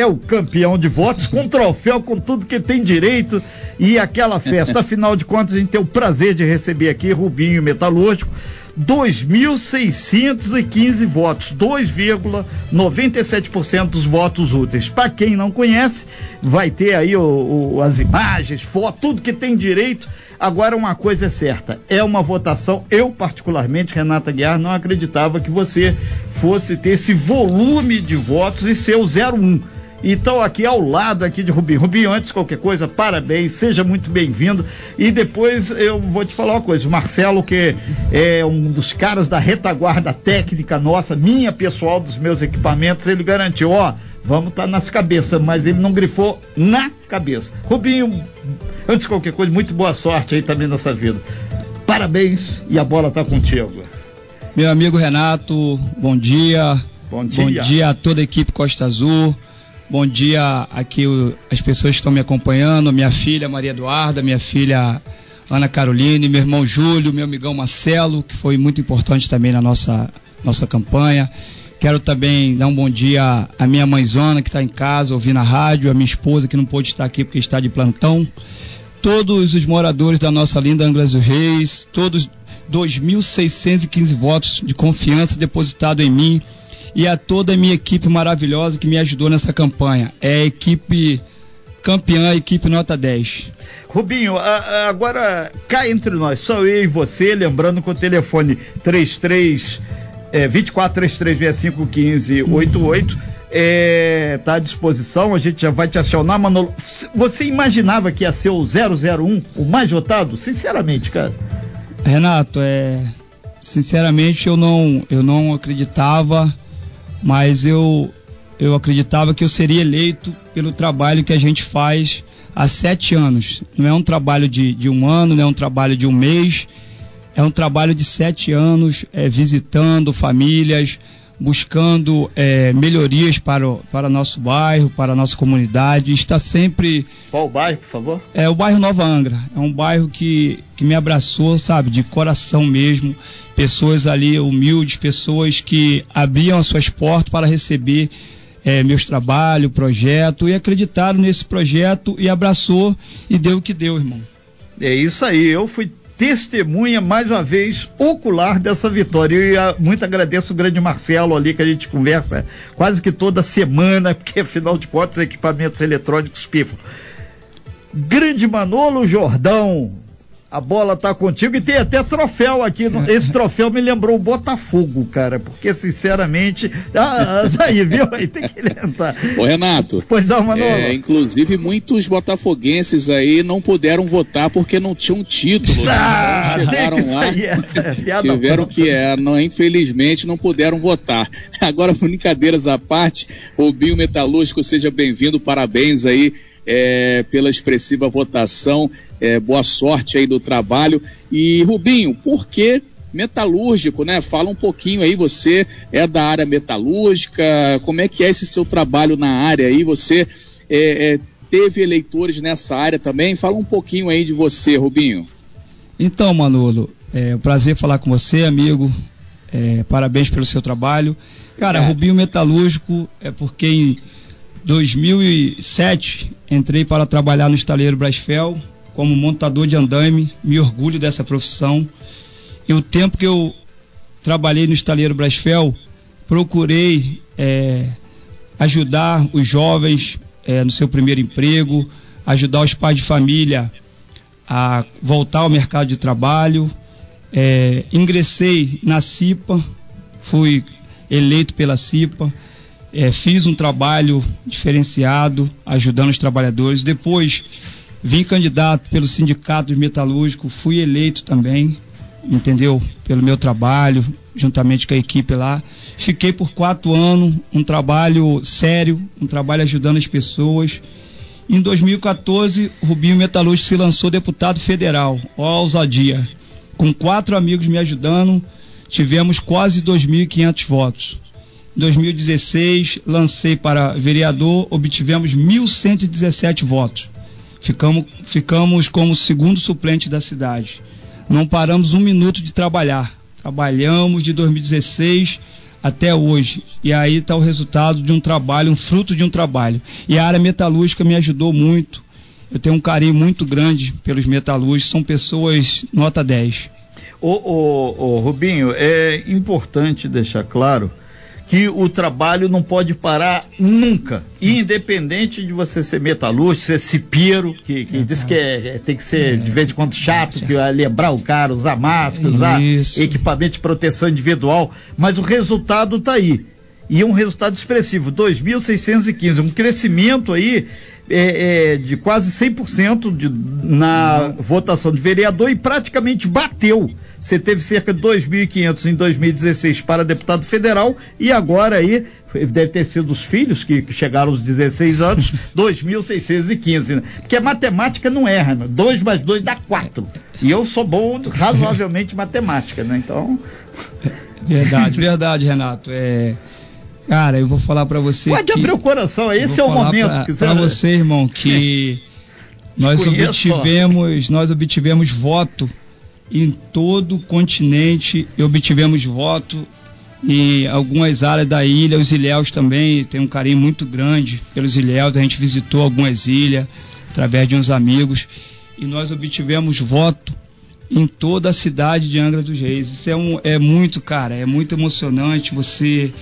é o campeão de votos, com troféu, com tudo que tem direito e aquela festa. Afinal de contas, a gente tem o prazer de receber aqui Rubinho Metalúrgico. 2.615 votos, 2,97% dos votos úteis. Para quem não conhece, vai ter aí o, o, as imagens, foto, tudo que tem direito. Agora, uma coisa é certa: é uma votação. Eu, particularmente, Renata Guiar, não acreditava que você fosse ter esse volume de votos e ser o 01 então aqui ao lado aqui de Rubinho. Rubinho, antes de qualquer coisa, parabéns, seja muito bem-vindo. E depois eu vou te falar uma coisa, o Marcelo, que é um dos caras da retaguarda técnica nossa, minha pessoal dos meus equipamentos, ele garantiu, ó, vamos estar tá nas cabeças, mas ele não grifou na cabeça. Rubinho, antes de qualquer coisa, muito boa sorte aí também nessa vida. Parabéns e a bola está contigo. Meu amigo Renato, bom dia. Bom dia. Bom dia a toda a equipe Costa Azul. Bom dia aqui as pessoas que estão me acompanhando, minha filha Maria Eduarda, minha filha Ana Caroline, meu irmão Júlio, meu amigão Marcelo, que foi muito importante também na nossa, nossa campanha. Quero também dar um bom dia à minha mãezona que está em casa ouvindo a rádio, a minha esposa que não pôde estar aqui porque está de plantão, todos os moradores da nossa linda Anglas dos Reis, todos 2.615 votos de confiança depositado em mim e a toda a minha equipe maravilhosa que me ajudou nessa campanha. É a equipe campeã, a equipe nota 10. Rubinho, agora cá entre nós, só eu e você, lembrando que o telefone 33 é, 24 3365 1588 é, tá à disposição, a gente já vai te acionar, Manolo. Você imaginava que ia ser o 001, o mais votado? Sinceramente, cara. Renato, é, sinceramente eu não, eu não acreditava mas eu, eu acreditava que eu seria eleito pelo trabalho que a gente faz há sete anos. Não é um trabalho de, de um ano, não é um trabalho de um mês, é um trabalho de sete anos, é, visitando famílias, buscando é, melhorias para o para nosso bairro, para a nossa comunidade. Está sempre. Qual o bairro, por favor? É o bairro Nova Angra. É um bairro que, que me abraçou, sabe, de coração mesmo. Pessoas ali humildes, pessoas que abriam as suas portas para receber é, meus trabalhos, projeto, e acreditaram nesse projeto e abraçou e deu o que deu, irmão. É isso aí. Eu fui testemunha, mais uma vez, ocular dessa vitória. E muito agradeço o grande Marcelo ali, que a gente conversa quase que toda semana, porque afinal de contas, equipamentos eletrônicos pifam. Grande Manolo Jordão, a bola tá contigo e tem até troféu aqui. Esse troféu me lembrou o Botafogo, cara, porque sinceramente. Ah, Jair, viu? Aí tem que lembrar. Ô, Renato. Pois não, Manolo. É, inclusive, muitos botafoguenses aí não puderam votar porque não tinham título. Né? Ah, né? chegaram lá. Aí, é tiveram que, é, não, infelizmente, não puderam votar. Agora, brincadeiras à parte, o Bio Metalúrgico, seja bem-vindo, parabéns aí é, pela expressiva votação. É, boa sorte aí do trabalho. E Rubinho, por que metalúrgico, né? Fala um pouquinho aí, você é da área metalúrgica, como é que é esse seu trabalho na área aí? Você é, é, teve eleitores nessa área também? Fala um pouquinho aí de você, Rubinho. Então, Manolo, é um prazer falar com você, amigo. É, parabéns pelo seu trabalho. Cara, Rubinho Metalúrgico é porque em 2007 entrei para trabalhar no estaleiro Brasfel como montador de andaime, me orgulho dessa profissão. E o tempo que eu trabalhei no estaleiro Brasfel, procurei é, ajudar os jovens é, no seu primeiro emprego, ajudar os pais de família a voltar ao mercado de trabalho. É, ingressei na CIPA, fui eleito pela CIPA é, fiz um trabalho diferenciado, ajudando os trabalhadores. Depois vim candidato pelo Sindicato Metalúrgico, fui eleito também, entendeu? Pelo meu trabalho, juntamente com a equipe lá. Fiquei por quatro anos, um trabalho sério, um trabalho ajudando as pessoas. Em 2014, Rubinho Metalúrgico se lançou deputado federal, ó ousadia. Com quatro amigos me ajudando, tivemos quase 2.500 votos. Em 2016, lancei para vereador, obtivemos 1.117 votos. Ficamos, ficamos como segundo suplente da cidade. Não paramos um minuto de trabalhar. Trabalhamos de 2016 até hoje. E aí está o resultado de um trabalho, um fruto de um trabalho. E a área metalúrgica me ajudou muito. Eu tenho um carinho muito grande pelos metalúrgicos, são pessoas nota 10. Ô, ô, ô Rubinho, é importante deixar claro que o trabalho não pode parar nunca, independente de você ser metalúrgico, ser cipeiro, que, que diz que é, é, tem que ser de vez em quando chato, que é lembrar o cara, usar máscara, usar Isso. equipamento de proteção individual, mas o resultado está aí. E um resultado expressivo, 2.615, um crescimento aí é, é, de quase 100% de, na uhum. votação de vereador e praticamente bateu você teve cerca de 2.500 em 2016 para deputado federal e agora aí deve ter sido os filhos que, que chegaram aos 16 anos, 2.615, né? Porque a matemática não erra, né? 2 mais 2 dá 4. E eu sou bom razoavelmente matemática, né? Então. Verdade, verdade, Renato. É. Cara, eu vou falar para você. Pode que... abrir o coração, esse é o momento. Pra, que você... Pra você, irmão, que nós obtivemos, nós obtivemos voto em todo o continente e obtivemos voto em algumas áreas da ilha, os ilhéus também, tem um carinho muito grande pelos ilhéus, a gente visitou algumas ilhas através de uns amigos e nós obtivemos voto em toda a cidade de Angra dos Reis. Isso é, um, é muito, cara, é muito emocionante você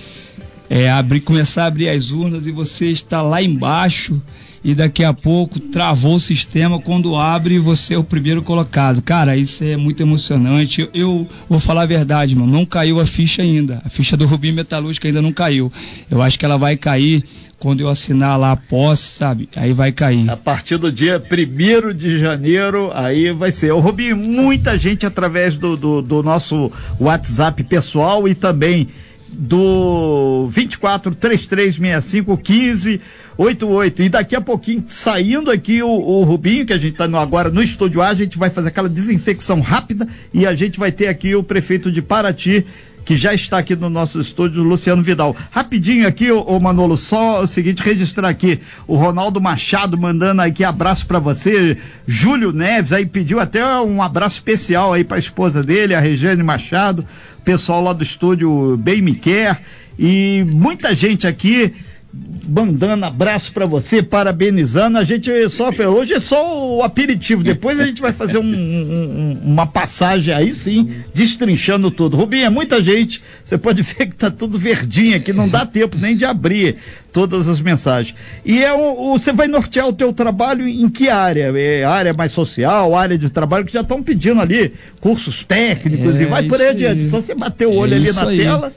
é, abrir, começar a abrir as urnas e você está lá embaixo e daqui a pouco travou o sistema quando abre você é o primeiro colocado. Cara, isso é muito emocionante. Eu, eu vou falar a verdade, mano, não caiu a ficha ainda. A ficha do Rubim Metalúrgica ainda não caiu. Eu acho que ela vai cair quando eu assinar lá a posse, sabe? Aí vai cair. A partir do dia 1 de janeiro, aí vai ser. O Rubinho, muita gente através do, do, do nosso WhatsApp pessoal e também do 24 3365 15 88. E daqui a pouquinho, saindo aqui o, o Rubinho, que a gente está agora no estúdio A, a gente vai fazer aquela desinfecção rápida e a gente vai ter aqui o prefeito de Paraty, que já está aqui no nosso estúdio, Luciano Vidal. Rapidinho aqui, ô, Manolo, só o seguinte, registrar aqui o Ronaldo Machado mandando aqui abraço para você, Júlio Neves aí pediu até um abraço especial aí para a esposa dele, a Regiane Machado, pessoal lá do estúdio Bem Me Quer e muita gente aqui mandando abraço para você, parabenizando. A gente sofre hoje é só o aperitivo. Depois a gente vai fazer um, um, uma passagem aí sim, destrinchando tudo. Rubinho, é muita gente. Você pode ver que tá tudo verdinho aqui, não dá tempo nem de abrir todas as mensagens. E é um, você vai nortear o teu trabalho em que área? É área mais social, área de trabalho que já estão pedindo ali cursos técnicos é, e vai por aí adiante. Só você bater o olho é ali na aí. tela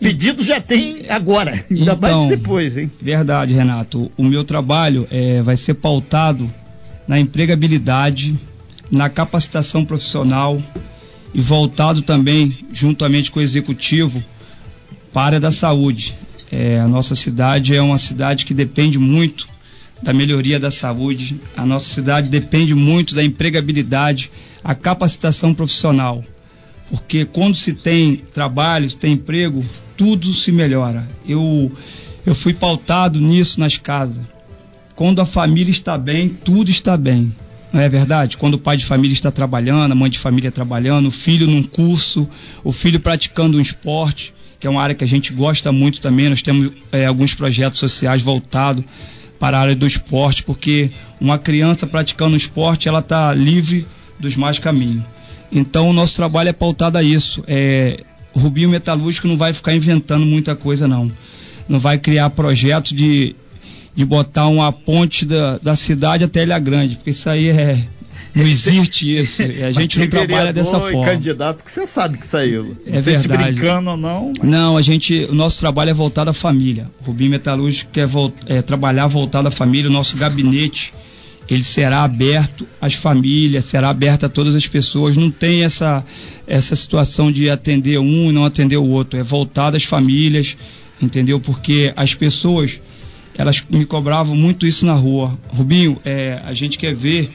Pedido já tem agora, ainda então, mais depois, hein? Verdade, Renato. O meu trabalho é, vai ser pautado na empregabilidade, na capacitação profissional e voltado também, juntamente com o executivo, para a área da saúde. É, a nossa cidade é uma cidade que depende muito da melhoria da saúde, a nossa cidade depende muito da empregabilidade, a capacitação profissional. Porque quando se tem trabalho, se tem emprego, tudo se melhora. Eu, eu fui pautado nisso nas casas. Quando a família está bem, tudo está bem. Não é verdade? Quando o pai de família está trabalhando, a mãe de família trabalhando, o filho num curso, o filho praticando um esporte, que é uma área que a gente gosta muito também. Nós temos é, alguns projetos sociais voltados para a área do esporte, porque uma criança praticando um esporte, ela está livre dos mais caminhos. Então, o nosso trabalho é pautado a isso. É, o Rubinho Metalúrgico não vai ficar inventando muita coisa, não. Não vai criar projeto de, de botar uma ponte da, da cidade até Ilha Grande, porque isso aí é. Não existe isso. A gente não trabalha dessa forma. candidato que você sabe que saiu. Não é sei verdade. se brincando ou não. Mas... Não, a gente, o nosso trabalho é voltado à família. O Rubinho Metalúrgico quer é, trabalhar voltado à família. O nosso gabinete ele será aberto às famílias, será aberto a todas as pessoas. Não tem essa, essa situação de atender um e não atender o outro. É voltado às famílias, entendeu? Porque as pessoas, elas me cobravam muito isso na rua. Rubinho, é, a gente quer ver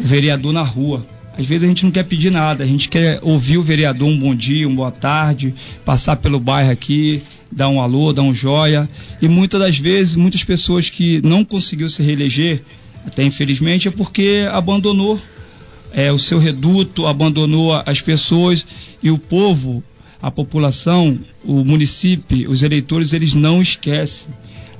o vereador na rua. Às vezes a gente não quer pedir nada, a gente quer ouvir o vereador um bom dia, uma boa tarde, passar pelo bairro aqui, dar um alô, dar um joia. E muitas das vezes, muitas pessoas que não conseguiu se reeleger, até infelizmente, é porque abandonou é, o seu reduto, abandonou as pessoas e o povo, a população, o município, os eleitores, eles não esquecem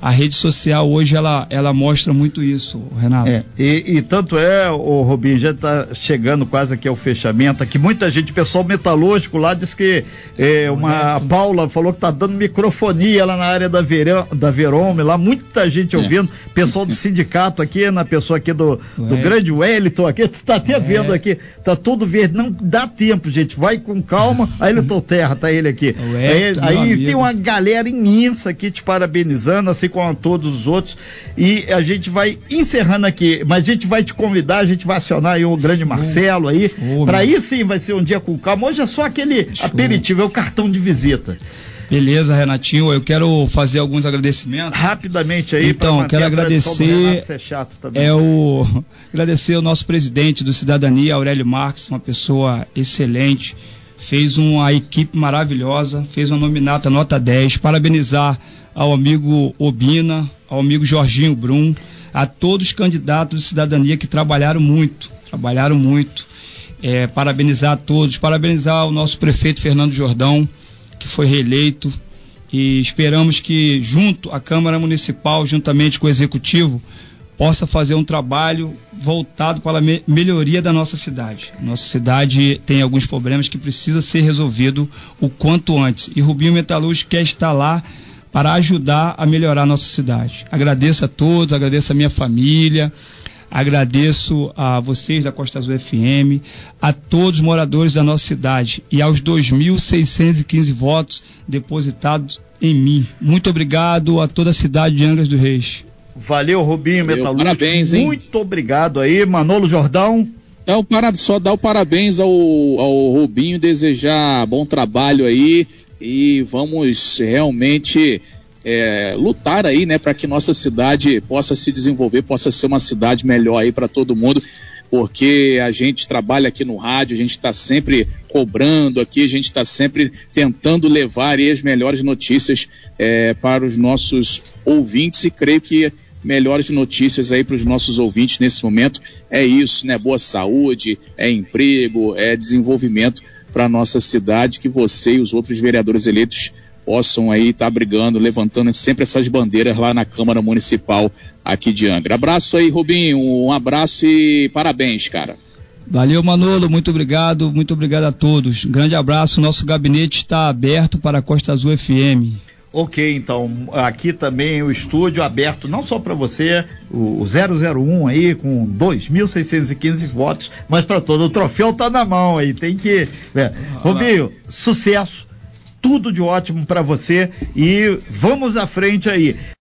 a rede social hoje ela, ela mostra muito isso, Renato. É, e, e, tanto é, o Robinho, já está chegando quase aqui ao fechamento, aqui muita gente, pessoal metalúrgico lá diz que é, uma a Paula falou que está dando microfonia lá na área da, Verão, da Verome, lá muita gente é. ouvindo, é. pessoal do sindicato aqui, na pessoa aqui do, do grande Wellington aqui, está até é. vendo aqui, tá tudo verde, não dá tempo, gente, vai com calma, aí ele tô terra, tá ele aqui. Aí, aí tem uma galera imensa aqui te parabenizando, assim com todos os outros. E a gente vai encerrando aqui, mas a gente vai te convidar, a gente vai acionar aí o grande Marcelo aí. Para aí sim vai ser um dia com calma. Hoje é só aquele Show. aperitivo, é o cartão de visita. Beleza, Renatinho. Eu quero fazer alguns agradecimentos. Rapidamente aí. Então, quero agradecer. É o agradecer o nosso presidente do Cidadania, Aurélio Marques, uma pessoa excelente. Fez uma equipe maravilhosa, fez uma nominata nota 10. Parabenizar ao amigo Obina, ao amigo Jorginho Brum, a todos os candidatos de cidadania que trabalharam muito, trabalharam muito. É, parabenizar a todos, parabenizar o nosso prefeito Fernando Jordão, que foi reeleito, e esperamos que, junto à Câmara Municipal, juntamente com o Executivo, possa fazer um trabalho voltado para a me melhoria da nossa cidade. Nossa cidade tem alguns problemas que precisa ser resolvido o quanto antes. E Rubinho Metalúrgico quer estar lá para ajudar a melhorar a nossa cidade. Agradeço a todos, agradeço a minha família, agradeço a vocês da Costa Azul FM, a todos os moradores da nossa cidade e aos 2.615 votos depositados em mim. Muito obrigado a toda a cidade de Angra dos Reis. Valeu, Rubinho Metalúrgico. Parabéns, hein? Muito obrigado aí, Manolo Jordão. É o para, só dar o parabéns ao, ao Rubinho, desejar bom trabalho aí e vamos realmente é, lutar aí, né, para que nossa cidade possa se desenvolver, possa ser uma cidade melhor aí para todo mundo, porque a gente trabalha aqui no rádio, a gente está sempre cobrando aqui, a gente está sempre tentando levar as melhores notícias é, para os nossos ouvintes e creio que melhores notícias aí para os nossos ouvintes nesse momento é isso, né? Boa saúde, é emprego, é desenvolvimento para nossa cidade, que você e os outros vereadores eleitos possam aí estar tá brigando, levantando sempre essas bandeiras lá na Câmara Municipal aqui de Angra. Abraço aí, Rubinho, um abraço e parabéns, cara. Valeu, Manolo, muito obrigado, muito obrigado a todos. Grande abraço, nosso gabinete está aberto para a Costa Azul FM. Ok, então aqui também o estúdio aberto não só para você, o, 001 aí com 2.615 votos, mas para todo o troféu tá na mão aí, tem que. É. Rubinho, sucesso, tudo de ótimo para você e vamos à frente aí.